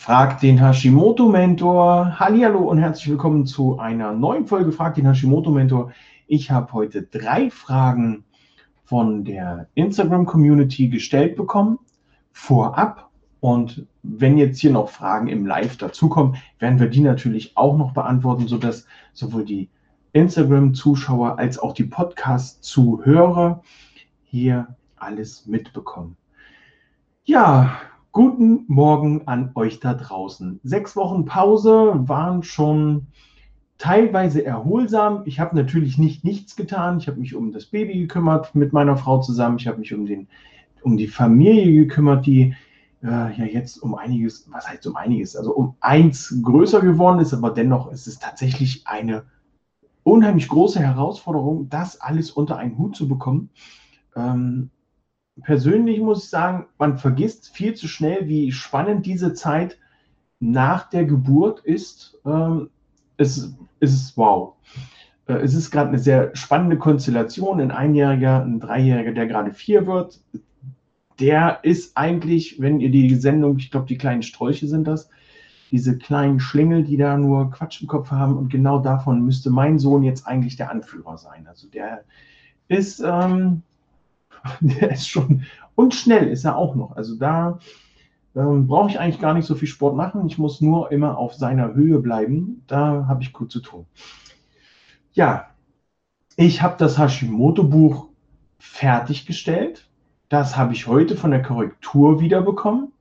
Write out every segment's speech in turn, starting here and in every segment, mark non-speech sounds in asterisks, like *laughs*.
Frag den Hashimoto Mentor. Hallo und herzlich willkommen zu einer neuen Folge Frag den Hashimoto Mentor. Ich habe heute drei Fragen von der Instagram Community gestellt bekommen, vorab. Und wenn jetzt hier noch Fragen im Live dazukommen, werden wir die natürlich auch noch beantworten, sodass sowohl die Instagram-Zuschauer als auch die Podcast-Zuhörer hier alles mitbekommen. Ja, Guten Morgen an euch da draußen. Sechs Wochen Pause waren schon teilweise erholsam. Ich habe natürlich nicht nichts getan. Ich habe mich um das Baby gekümmert mit meiner Frau zusammen. Ich habe mich um, den, um die Familie gekümmert, die äh, ja jetzt um einiges, was heißt um einiges, also um eins größer geworden ist, aber dennoch ist es tatsächlich eine unheimlich große Herausforderung, das alles unter einen Hut zu bekommen. Ähm, persönlich muss ich sagen, man vergisst viel zu schnell, wie spannend diese Zeit nach der Geburt ist. Ähm, es, es ist wow. Äh, es ist gerade eine sehr spannende Konstellation. Ein Einjähriger, ein Dreijähriger, der gerade vier wird, der ist eigentlich, wenn ihr die Sendung, ich glaube, die kleinen Sträuche sind das, diese kleinen Schlingel, die da nur Quatsch im Kopf haben. Und genau davon müsste mein Sohn jetzt eigentlich der Anführer sein. Also der ist, ähm, *laughs* der ist schon, und schnell ist er auch noch. Also da ähm, brauche ich eigentlich gar nicht so viel Sport machen. Ich muss nur immer auf seiner Höhe bleiben. Da habe ich gut zu tun. Ja, ich habe das Hashimoto-Buch fertiggestellt. Das habe ich heute von der Korrektur wiederbekommen.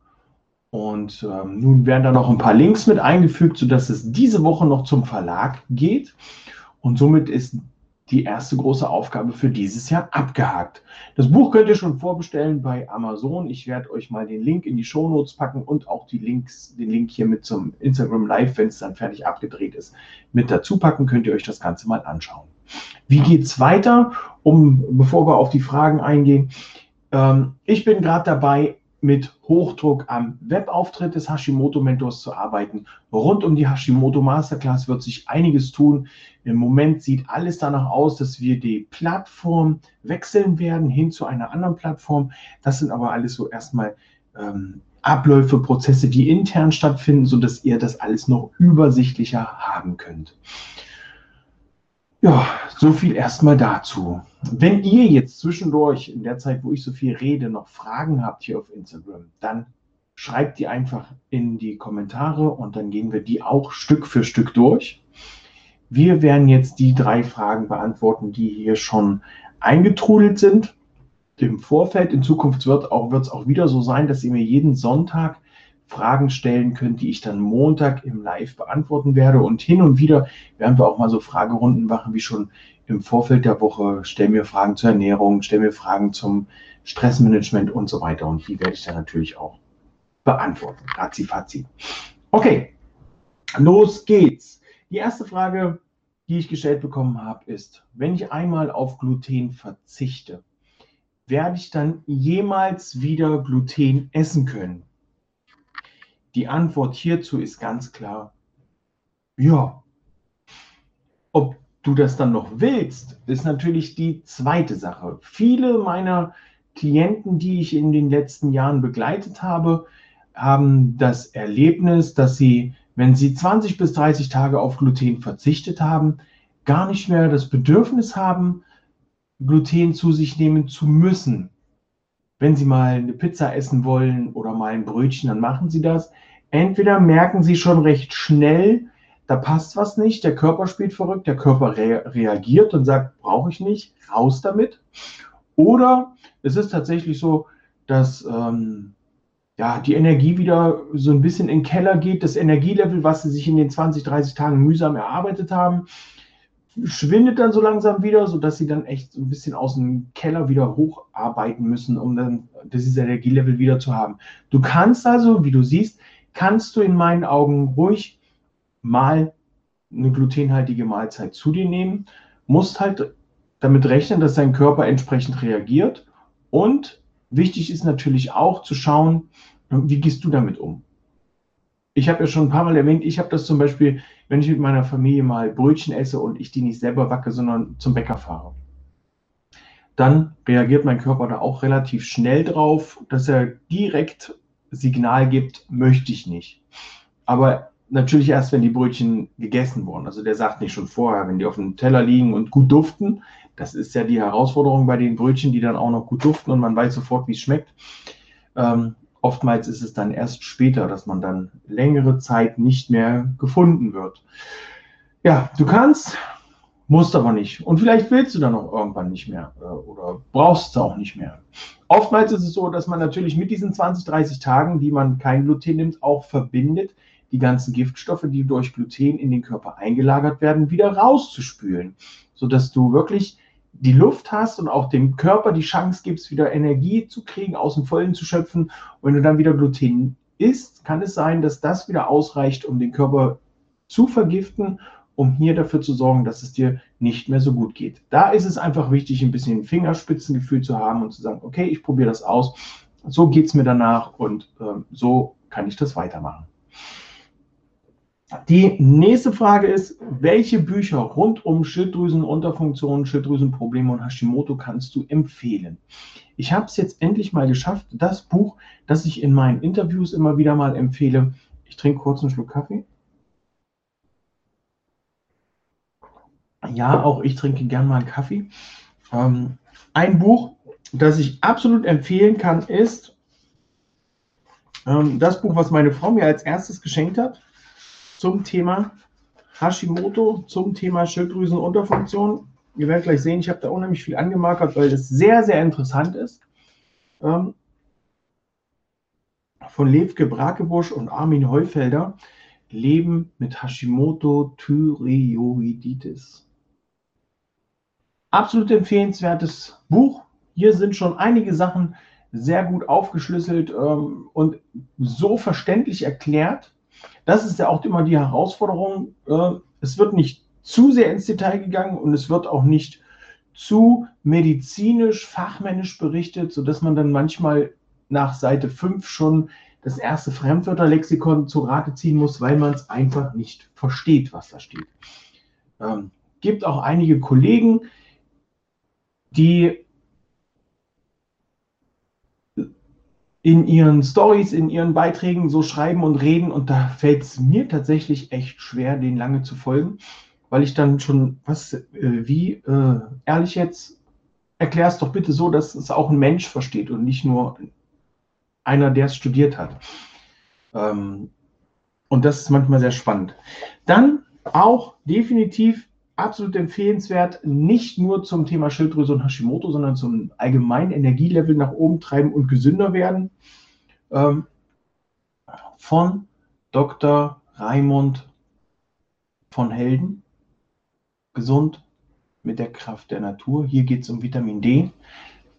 Und ähm, nun werden da noch ein paar Links mit eingefügt, sodass es diese Woche noch zum Verlag geht. Und somit ist die erste große Aufgabe für dieses Jahr abgehakt. Das Buch könnt ihr schon vorbestellen bei Amazon. Ich werde euch mal den Link in die Show Notes packen und auch die Links, den Link hier mit zum Instagram Live, wenn es dann fertig abgedreht ist, mit dazu packen. Könnt ihr euch das Ganze mal anschauen. Wie geht es weiter? Um, bevor wir auf die Fragen eingehen. Ähm, ich bin gerade dabei, mit Hochdruck am Webauftritt des Hashimoto-Mentors zu arbeiten. Rund um die Hashimoto Masterclass wird sich einiges tun. Im Moment sieht alles danach aus, dass wir die Plattform wechseln werden hin zu einer anderen Plattform. Das sind aber alles so erstmal ähm, Abläufe, Prozesse, die intern stattfinden, sodass ihr das alles noch übersichtlicher haben könnt. Ja, so viel erstmal dazu. Wenn ihr jetzt zwischendurch in der Zeit, wo ich so viel rede, noch Fragen habt hier auf Instagram, dann schreibt die einfach in die Kommentare und dann gehen wir die auch Stück für Stück durch. Wir werden jetzt die drei Fragen beantworten, die hier schon eingetrudelt sind im Vorfeld. In Zukunft wird es auch, auch wieder so sein, dass ihr mir jeden Sonntag Fragen stellen könnt, die ich dann Montag im Live beantworten werde. Und hin und wieder werden wir auch mal so Fragerunden machen, wie schon im Vorfeld der Woche. Stell mir Fragen zur Ernährung, stell mir Fragen zum Stressmanagement und so weiter. Und die werde ich dann natürlich auch beantworten. Razi, fazi. Okay, los geht's. Die erste Frage, die ich gestellt bekommen habe, ist, wenn ich einmal auf Gluten verzichte, werde ich dann jemals wieder Gluten essen können? Die Antwort hierzu ist ganz klar, ja. Ob du das dann noch willst, ist natürlich die zweite Sache. Viele meiner Klienten, die ich in den letzten Jahren begleitet habe, haben das Erlebnis, dass sie, wenn sie 20 bis 30 Tage auf Gluten verzichtet haben, gar nicht mehr das Bedürfnis haben, Gluten zu sich nehmen zu müssen. Wenn Sie mal eine Pizza essen wollen oder mal ein Brötchen, dann machen Sie das. Entweder merken Sie schon recht schnell, da passt was nicht, der Körper spielt verrückt, der Körper re reagiert und sagt, brauche ich nicht, raus damit. Oder es ist tatsächlich so, dass ähm, ja, die Energie wieder so ein bisschen in den Keller geht, das Energielevel, was sie sich in den 20, 30 Tagen mühsam erarbeitet haben, schwindet dann so langsam wieder, sodass sie dann echt so ein bisschen aus dem Keller wieder hocharbeiten müssen, um dann dieses Energielevel wieder zu haben. Du kannst also, wie du siehst, kannst du in meinen Augen ruhig mal eine glutenhaltige Mahlzeit zu dir nehmen, musst halt damit rechnen, dass dein Körper entsprechend reagiert und wichtig ist natürlich auch zu schauen, wie gehst du damit um? Ich habe ja schon ein paar Mal erwähnt, ich habe das zum Beispiel, wenn ich mit meiner Familie mal Brötchen esse und ich die nicht selber backe, sondern zum Bäcker fahre. Dann reagiert mein Körper da auch relativ schnell drauf, dass er direkt Signal gibt, möchte ich nicht. Aber natürlich erst, wenn die Brötchen gegessen wurden. Also der sagt nicht schon vorher, wenn die auf dem Teller liegen und gut duften. Das ist ja die Herausforderung bei den Brötchen, die dann auch noch gut duften und man weiß sofort, wie es schmeckt. Ähm, oftmals ist es dann erst später, dass man dann längere Zeit nicht mehr gefunden wird. Ja, du kannst, musst aber nicht. Und vielleicht willst du dann auch irgendwann nicht mehr äh, oder brauchst es auch nicht mehr. Oftmals ist es so, dass man natürlich mit diesen 20, 30 Tagen, die man kein Gluten nimmt, auch verbindet, die ganzen Giftstoffe, die durch Gluten in den Körper eingelagert werden, wieder rauszuspülen, sodass du wirklich die Luft hast und auch dem Körper die Chance gibst, wieder Energie zu kriegen, aus dem Vollen zu schöpfen. Und wenn du dann wieder Gluten isst, kann es sein, dass das wieder ausreicht, um den Körper zu vergiften, um hier dafür zu sorgen, dass es dir nicht mehr so gut geht. Da ist es einfach wichtig, ein bisschen Fingerspitzengefühl zu haben und zu sagen, okay, ich probiere das aus, so geht es mir danach und äh, so kann ich das weitermachen. Die nächste Frage ist, welche Bücher rund um Schilddrüsenunterfunktion, Schilddrüsenprobleme und Hashimoto kannst du empfehlen? Ich habe es jetzt endlich mal geschafft, das Buch, das ich in meinen Interviews immer wieder mal empfehle. Ich trinke kurz einen Schluck Kaffee. Ja, auch ich trinke gern mal einen Kaffee. Ähm, ein Buch, das ich absolut empfehlen kann, ist ähm, das Buch, was meine Frau mir als erstes geschenkt hat zum Thema Hashimoto, zum Thema Schilddrüsenunterfunktion. Ihr werdet gleich sehen, ich habe da unheimlich viel angemarkert, weil das sehr, sehr interessant ist. Ähm, von Levke Brakebusch und Armin Heufelder. Leben mit Hashimoto Thyreoiditis. Absolut empfehlenswertes Buch. Hier sind schon einige Sachen sehr gut aufgeschlüsselt ähm, und so verständlich erklärt, das ist ja auch immer die Herausforderung. Äh, es wird nicht zu sehr ins Detail gegangen und es wird auch nicht zu medizinisch, fachmännisch berichtet, sodass man dann manchmal nach Seite 5 schon das erste Fremdwörterlexikon zu Rate ziehen muss, weil man es einfach nicht versteht, was da steht. Ähm, gibt auch einige Kollegen, die in ihren Stories, in ihren Beiträgen so schreiben und reden und da fällt es mir tatsächlich echt schwer, den lange zu folgen, weil ich dann schon, was, äh, wie, äh, ehrlich jetzt, erklär es doch bitte so, dass es auch ein Mensch versteht und nicht nur einer, der es studiert hat. Ähm, und das ist manchmal sehr spannend. Dann auch definitiv absolut empfehlenswert, nicht nur zum Thema Schilddrüse und Hashimoto, sondern zum allgemeinen Energielevel nach oben treiben und gesünder werden. Ähm, von Dr. Raimund von Helden. Gesund mit der Kraft der Natur. Hier geht es um Vitamin D.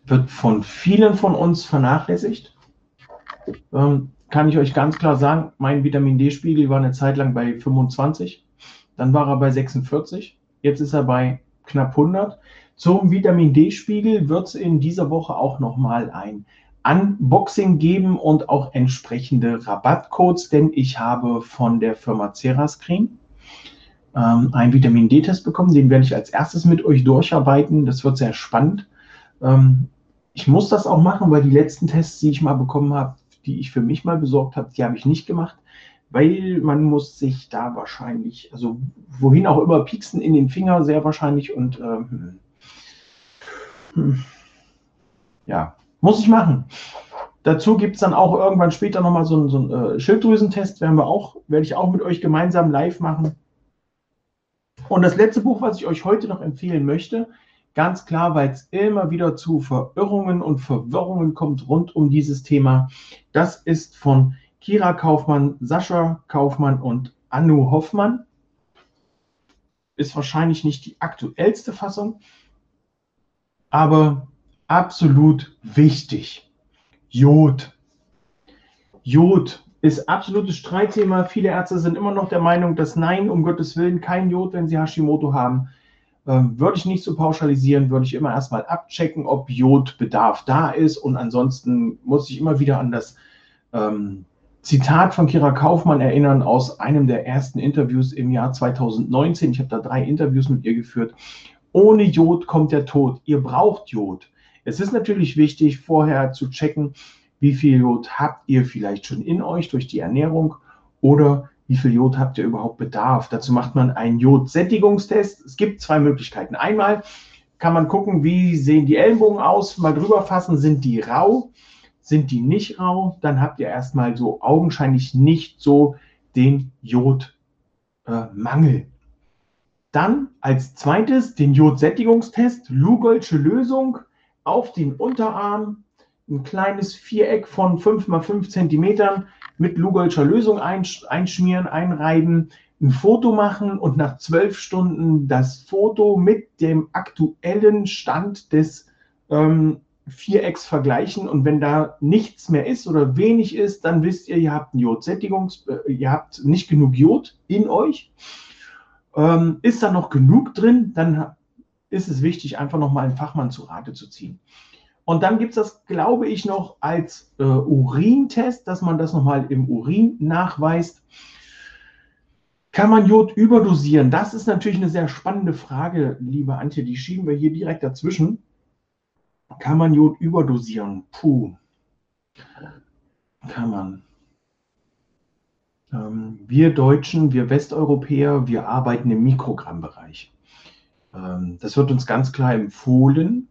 Wird von vielen von uns vernachlässigt. Ähm, kann ich euch ganz klar sagen, mein Vitamin D-Spiegel war eine Zeit lang bei 25. Dann war er bei 46 Jetzt ist er bei knapp 100. Zum Vitamin D-Spiegel wird es in dieser Woche auch nochmal ein Unboxing geben und auch entsprechende Rabattcodes, denn ich habe von der Firma Cerascreen ähm, einen Vitamin D-Test bekommen. Den werde ich als erstes mit euch durcharbeiten. Das wird sehr spannend. Ähm, ich muss das auch machen, weil die letzten Tests, die ich mal bekommen habe, die ich für mich mal besorgt habe, die habe ich nicht gemacht weil man muss sich da wahrscheinlich, also wohin auch immer, pieksen in den Finger sehr wahrscheinlich und ähm, hm, ja, muss ich machen. Dazu gibt es dann auch irgendwann später nochmal so, so einen äh, Schilddrüsentest, werden wir auch, werde ich auch mit euch gemeinsam live machen. Und das letzte Buch, was ich euch heute noch empfehlen möchte, ganz klar, weil es immer wieder zu Verirrungen und Verwirrungen kommt rund um dieses Thema, das ist von Kira Kaufmann, Sascha Kaufmann und Anu Hoffmann. Ist wahrscheinlich nicht die aktuellste Fassung, aber absolut wichtig. Jod. Jod ist absolutes Streitthema. Viele Ärzte sind immer noch der Meinung, dass nein, um Gottes Willen, kein Jod, wenn sie Hashimoto haben. Ähm, würde ich nicht so pauschalisieren, würde ich immer erstmal abchecken, ob Jodbedarf da ist. Und ansonsten muss ich immer wieder an das ähm, Zitat von Kira Kaufmann erinnern aus einem der ersten Interviews im Jahr 2019. Ich habe da drei Interviews mit ihr geführt. Ohne Jod kommt der Tod. Ihr braucht Jod. Es ist natürlich wichtig, vorher zu checken, wie viel Jod habt ihr vielleicht schon in euch durch die Ernährung oder wie viel Jod habt ihr überhaupt Bedarf. Dazu macht man einen Jodsättigungstest. Es gibt zwei Möglichkeiten. Einmal kann man gucken, wie sehen die Ellenbogen aus, mal drüber fassen, sind die rau, sind die nicht rau, dann habt ihr erstmal so augenscheinlich nicht so den Jodmangel. Äh, dann als zweites den Jodsättigungstest, Lugolsche Lösung auf den Unterarm, ein kleines Viereck von 5 x 5 cm mit Lugolscher Lösung einschmieren, einreiben, ein Foto machen und nach zwölf Stunden das Foto mit dem aktuellen Stand des ähm, Vierecks vergleichen. Und wenn da nichts mehr ist oder wenig ist, dann wisst ihr, ihr habt ein Jodsättigungs, äh, ihr habt nicht genug Jod in euch. Ähm, ist da noch genug drin, dann ist es wichtig, einfach nochmal einen Fachmann zu Rate zu ziehen. Und dann gibt es das, glaube ich, noch als äh, Urintest, dass man das nochmal im Urin nachweist. Kann man Jod überdosieren? Das ist natürlich eine sehr spannende Frage, liebe Antje. Die schieben wir hier direkt dazwischen. Kann man Jod überdosieren? Puh. Kann man. Ähm, wir Deutschen, wir Westeuropäer, wir arbeiten im Mikrogrammbereich. Ähm, das wird uns ganz klar empfohlen.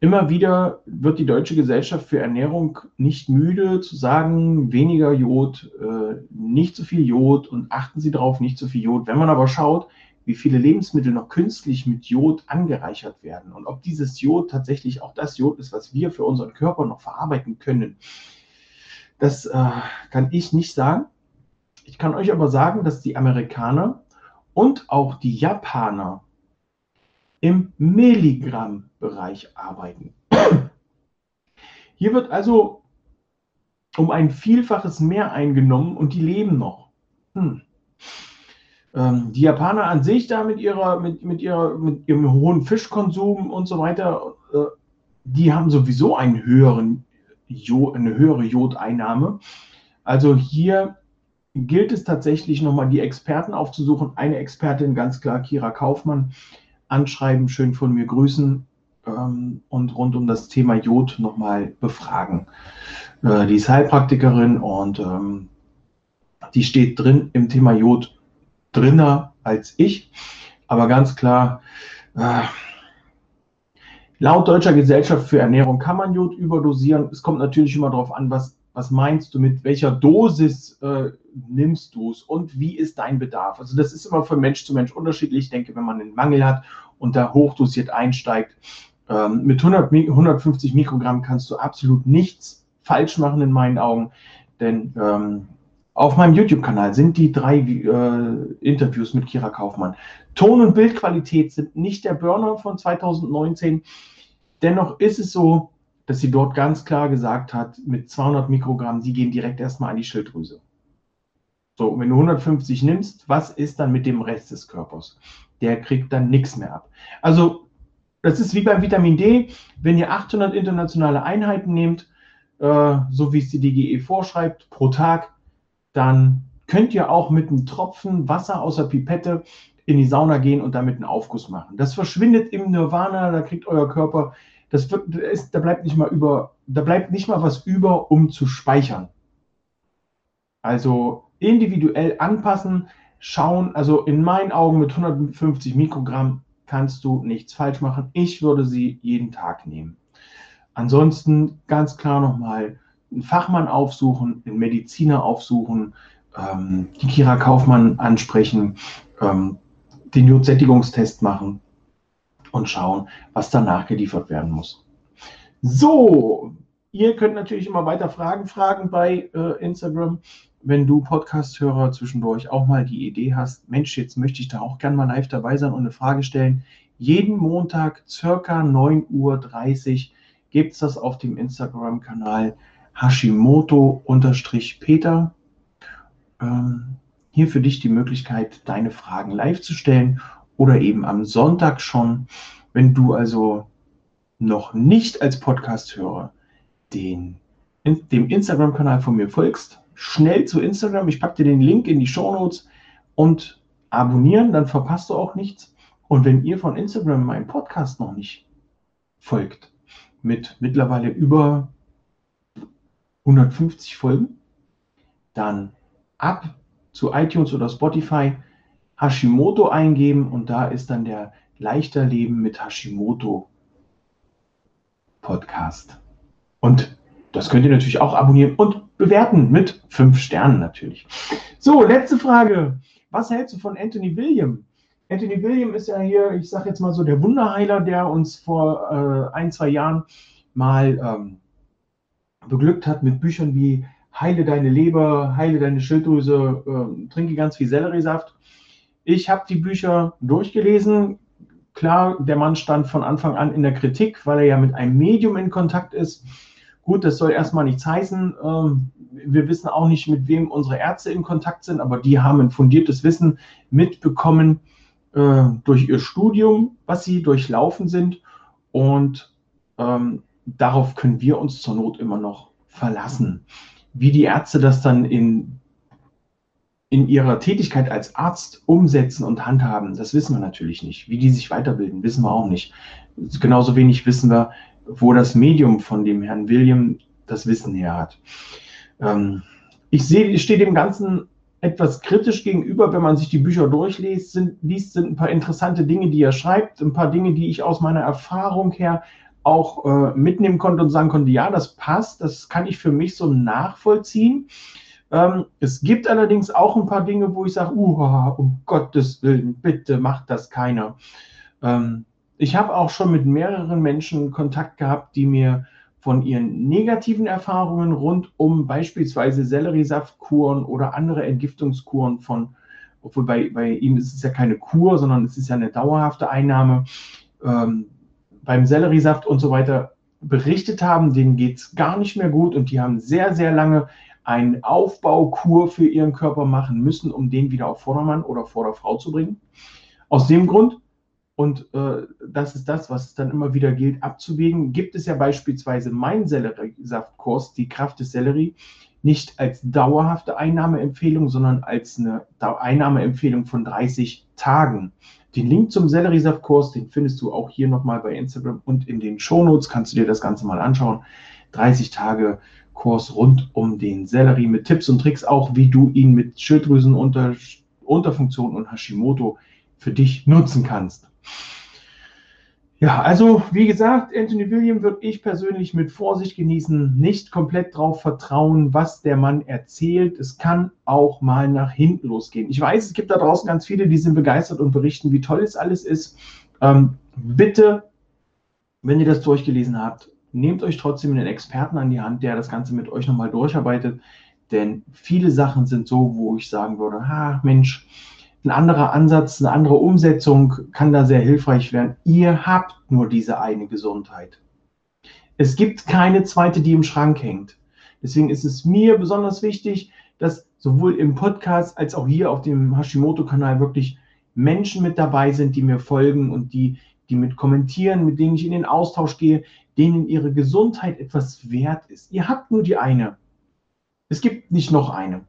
Immer wieder wird die Deutsche Gesellschaft für Ernährung nicht müde zu sagen, weniger Jod, äh, nicht zu viel Jod und achten Sie darauf, nicht zu viel Jod. Wenn man aber schaut, wie viele Lebensmittel noch künstlich mit Jod angereichert werden und ob dieses Jod tatsächlich auch das Jod ist, was wir für unseren Körper noch verarbeiten können, das äh, kann ich nicht sagen. Ich kann euch aber sagen, dass die Amerikaner und auch die Japaner im Milligramm-Bereich arbeiten. *clears throat* Hier wird also um ein Vielfaches mehr eingenommen und die leben noch. Hm. Ähm, die Japaner an sich da mit, ihrer, mit, mit, ihrer, mit ihrem hohen Fischkonsum und so weiter, äh, die haben sowieso einen höheren Jod, eine höhere Jodeinnahme. Also hier gilt es tatsächlich nochmal die Experten aufzusuchen. Eine Expertin, ganz klar, Kira Kaufmann, anschreiben, schön von mir grüßen ähm, und rund um das Thema Jod nochmal befragen. Äh, die ist Heilpraktikerin und ähm, die steht drin im Thema Jod drinner als ich, aber ganz klar, äh, laut Deutscher Gesellschaft für Ernährung kann man Jod überdosieren. Es kommt natürlich immer darauf an, was was meinst du, mit welcher Dosis äh, nimmst du es und wie ist dein Bedarf? Also das ist immer von Mensch zu Mensch unterschiedlich. Ich denke, wenn man einen Mangel hat und da hochdosiert einsteigt, ähm, mit 100, 150 Mikrogramm kannst du absolut nichts falsch machen in meinen Augen, denn ähm, auf meinem YouTube-Kanal sind die drei äh, Interviews mit Kira Kaufmann. Ton- und Bildqualität sind nicht der Burner von 2019. Dennoch ist es so, dass sie dort ganz klar gesagt hat, mit 200 Mikrogramm, sie gehen direkt erstmal an die Schilddrüse. So, wenn du 150 nimmst, was ist dann mit dem Rest des Körpers? Der kriegt dann nichts mehr ab. Also, das ist wie beim Vitamin D. Wenn ihr 800 internationale Einheiten nehmt, äh, so wie es die DGE vorschreibt, pro Tag, dann könnt ihr auch mit einem Tropfen Wasser aus der Pipette in die Sauna gehen und damit einen Aufguss machen. Das verschwindet im Nirvana, da kriegt euer Körper das wird, ist, da bleibt nicht mal über, da bleibt nicht mal was über, um zu speichern. Also individuell anpassen, schauen, also in meinen Augen mit 150 Mikrogramm kannst du nichts falsch machen. Ich würde sie jeden Tag nehmen. Ansonsten ganz klar nochmal einen Fachmann aufsuchen, einen Mediziner aufsuchen, ähm, die Kira Kaufmann ansprechen, ähm, den Jodsättigungstest machen und schauen, was danach geliefert werden muss. So, ihr könnt natürlich immer weiter Fragen fragen bei äh, Instagram. Wenn du Podcast-Hörer zwischendurch auch mal die Idee hast, Mensch, jetzt möchte ich da auch gerne mal live dabei sein und eine Frage stellen. Jeden Montag circa 9.30 Uhr gibt es das auf dem Instagram-Kanal Hashimoto-Peter. Ähm, hier für dich die Möglichkeit, deine Fragen live zu stellen oder eben am Sonntag schon. Wenn du also noch nicht als Podcast-Hörer den, in, dem Instagram-Kanal von mir folgst, schnell zu Instagram. Ich packe dir den Link in die Show Notes und abonnieren, dann verpasst du auch nichts. Und wenn ihr von Instagram meinen Podcast noch nicht folgt, mit mittlerweile über 150 Folgen. Dann ab zu iTunes oder Spotify Hashimoto eingeben und da ist dann der Leichter Leben mit Hashimoto Podcast. Und das könnt ihr natürlich auch abonnieren und bewerten mit fünf Sternen natürlich. So, letzte Frage. Was hältst du von Anthony William? Anthony William ist ja hier, ich sage jetzt mal so, der Wunderheiler, der uns vor äh, ein, zwei Jahren mal ähm, beglückt hat mit Büchern wie Heile deine Leber, heile deine Schilddrüse, äh, trinke ganz viel Selleriesaft. Ich habe die Bücher durchgelesen. Klar, der Mann stand von Anfang an in der Kritik, weil er ja mit einem Medium in Kontakt ist. Gut, das soll erstmal nichts heißen. Ähm, wir wissen auch nicht, mit wem unsere Ärzte in Kontakt sind, aber die haben ein fundiertes Wissen mitbekommen äh, durch ihr Studium, was sie durchlaufen sind. Und ähm, darauf können wir uns zur Not immer noch verlassen. Wie die Ärzte das dann in in ihrer Tätigkeit als Arzt umsetzen und handhaben, das wissen wir natürlich nicht. Wie die sich weiterbilden, wissen wir auch nicht. Genauso wenig wissen wir, wo das Medium von dem Herrn William das Wissen her hat. Ähm, ich sehe, ich stehe dem Ganzen etwas kritisch gegenüber, wenn man sich die Bücher durchliest, sind, liest, sind ein paar interessante Dinge, die er schreibt, ein paar Dinge, die ich aus meiner Erfahrung her auch äh, mitnehmen konnte und sagen konnte, ja, das passt, das kann ich für mich so nachvollziehen. Ähm, es gibt allerdings auch ein paar Dinge, wo ich sage, uh, um Gottes Willen, bitte macht das keiner. Ähm, ich habe auch schon mit mehreren Menschen Kontakt gehabt, die mir von ihren negativen Erfahrungen rund um beispielsweise Selleriesaftkuren oder andere Entgiftungskuren von, obwohl bei, bei ihm ist es ja keine Kur, sondern es ist ja eine dauerhafte Einnahme, ähm, beim Selleriesaft und so weiter berichtet haben, denen geht es gar nicht mehr gut und die haben sehr, sehr lange eine Aufbaukur für ihren Körper machen müssen, um den wieder auf Vordermann oder Vorderfrau zu bringen. Aus dem Grund, und äh, das ist das, was es dann immer wieder gilt abzuwägen, gibt es ja beispielsweise mein Selleriesaftkurs, die Kraft des Sellerie, nicht als dauerhafte Einnahmeempfehlung, sondern als eine Einnahmeempfehlung von 30 Tagen. Den Link zum Selleriesaftkurs, den findest du auch hier nochmal bei Instagram und in den Shownotes kannst du dir das Ganze mal anschauen. 30 Tage Kurs rund um den Sellerie mit Tipps und Tricks, auch wie du ihn mit Schilddrüsenunterfunktion und Hashimoto für dich nutzen kannst. Ja, also wie gesagt, Anthony William würde ich persönlich mit Vorsicht genießen, nicht komplett darauf vertrauen, was der Mann erzählt. Es kann auch mal nach hinten losgehen. Ich weiß, es gibt da draußen ganz viele, die sind begeistert und berichten, wie toll es alles ist. Ähm, bitte, wenn ihr das durchgelesen habt, nehmt euch trotzdem einen Experten an die Hand, der das Ganze mit euch nochmal durcharbeitet. Denn viele Sachen sind so, wo ich sagen würde, ha, Mensch, ein anderer Ansatz, eine andere Umsetzung kann da sehr hilfreich werden. Ihr habt nur diese eine Gesundheit. Es gibt keine zweite, die im Schrank hängt. Deswegen ist es mir besonders wichtig, dass sowohl im Podcast als auch hier auf dem Hashimoto-Kanal wirklich Menschen mit dabei sind, die mir folgen und die, die mit kommentieren, mit denen ich in den Austausch gehe, denen ihre Gesundheit etwas wert ist. Ihr habt nur die eine. Es gibt nicht noch eine.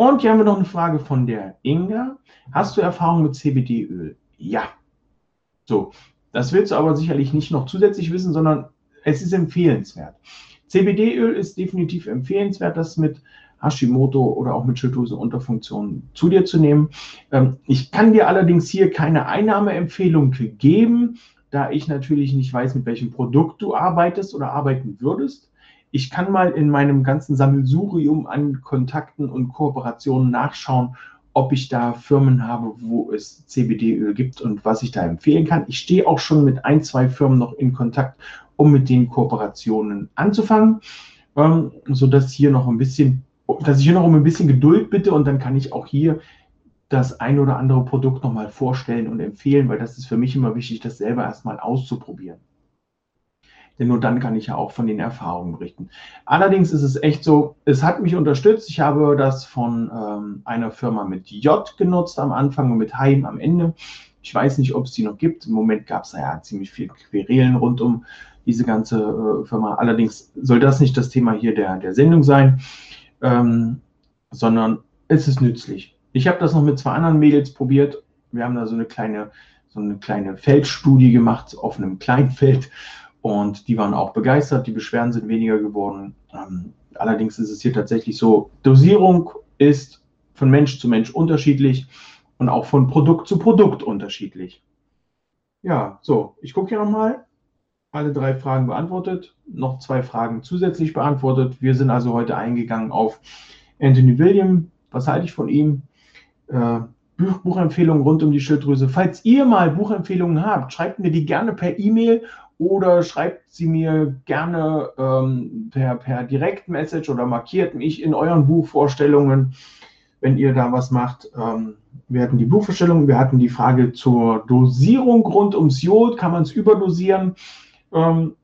Und hier haben wir noch eine Frage von der Inga. Hast du Erfahrung mit CBD-Öl? Ja. So, das willst du aber sicherlich nicht noch zusätzlich wissen, sondern es ist empfehlenswert. CBD-Öl ist definitiv empfehlenswert, das mit Hashimoto oder auch mit Schilddrüsenunterfunktion zu dir zu nehmen. Ähm, ich kann dir allerdings hier keine Einnahmeempfehlung geben, da ich natürlich nicht weiß, mit welchem Produkt du arbeitest oder arbeiten würdest. Ich kann mal in meinem ganzen Sammelsurium an Kontakten und Kooperationen nachschauen, ob ich da Firmen habe, wo es CBD-Öl gibt und was ich da empfehlen kann. Ich stehe auch schon mit ein, zwei Firmen noch in Kontakt, um mit den Kooperationen anzufangen, ähm, sodass hier noch ein bisschen, dass ich hier noch um ein bisschen Geduld bitte und dann kann ich auch hier das ein oder andere Produkt nochmal vorstellen und empfehlen, weil das ist für mich immer wichtig, das selber erstmal auszuprobieren. Denn nur dann kann ich ja auch von den Erfahrungen berichten. Allerdings ist es echt so, es hat mich unterstützt. Ich habe das von ähm, einer Firma mit J genutzt am Anfang und mit Heim am Ende. Ich weiß nicht, ob es die noch gibt. Im Moment gab es ja ziemlich viel Querelen rund um diese ganze äh, Firma. Allerdings soll das nicht das Thema hier der, der Sendung sein, ähm, sondern es ist nützlich. Ich habe das noch mit zwei anderen Mädels probiert. Wir haben da so eine kleine, so eine kleine Feldstudie gemacht auf einem kleinen Feld Und die waren auch begeistert, die Beschwerden sind weniger geworden. Ähm, allerdings ist es hier tatsächlich so, Dosierung ist von Mensch zu Mensch unterschiedlich und auch von Produkt zu Produkt unterschiedlich. Ja, so, ich gucke hier nochmal. Alle drei Fragen beantwortet, noch zwei Fragen zusätzlich beantwortet. Wir sind also heute eingegangen auf Anthony William. Was halte ich von ihm? Äh, Buchempfehlungen rund um die Schilddrüse. Falls ihr mal Buchempfehlungen habt, schreibt mir die gerne per E-Mail oder schreibt sie mir gerne ähm, per, per Direktmessage oder markiert mich in euren Buchvorstellungen, wenn ihr da was macht. Ähm, wir hatten die Buchvorstellung, wir hatten die Frage zur Dosierung rund ums Jod, kann man es überdosieren ähm,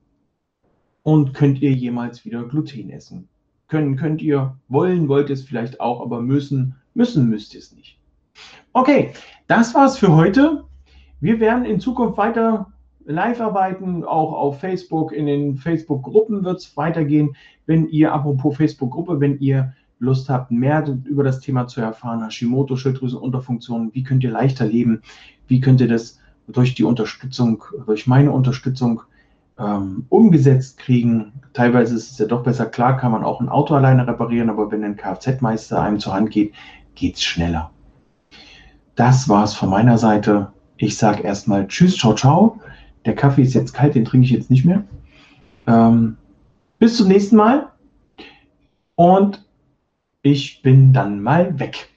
und könnt ihr jemals wieder Gluten essen? Können könnt ihr, wollen wollt ihr es vielleicht auch, aber müssen, müssen müsst ihr es nicht. Okay, das war's für heute. Wir werden in Zukunft weiter live arbeiten, auch auf Facebook, in den Facebook-Gruppen wird es weitergehen. Wenn ihr, apropos Facebook-Gruppe, wenn ihr Lust habt, mehr über das Thema zu erfahren, Hashimoto, Schilddrüsenunterfunktion, wie könnt ihr leichter leben, wie könnt ihr das durch die Unterstützung, durch meine Unterstützung ähm, umgesetzt kriegen. Teilweise ist es ja doch besser, klar kann man auch ein Auto alleine reparieren, aber wenn ein Kfz-Meister einem zur Hand geht, geht es schneller. Das war's von meiner Seite. Ich sage erstmal Tschüss, ciao, ciao. Der Kaffee ist jetzt kalt, den trinke ich jetzt nicht mehr. Ähm, bis zum nächsten Mal und ich bin dann mal weg.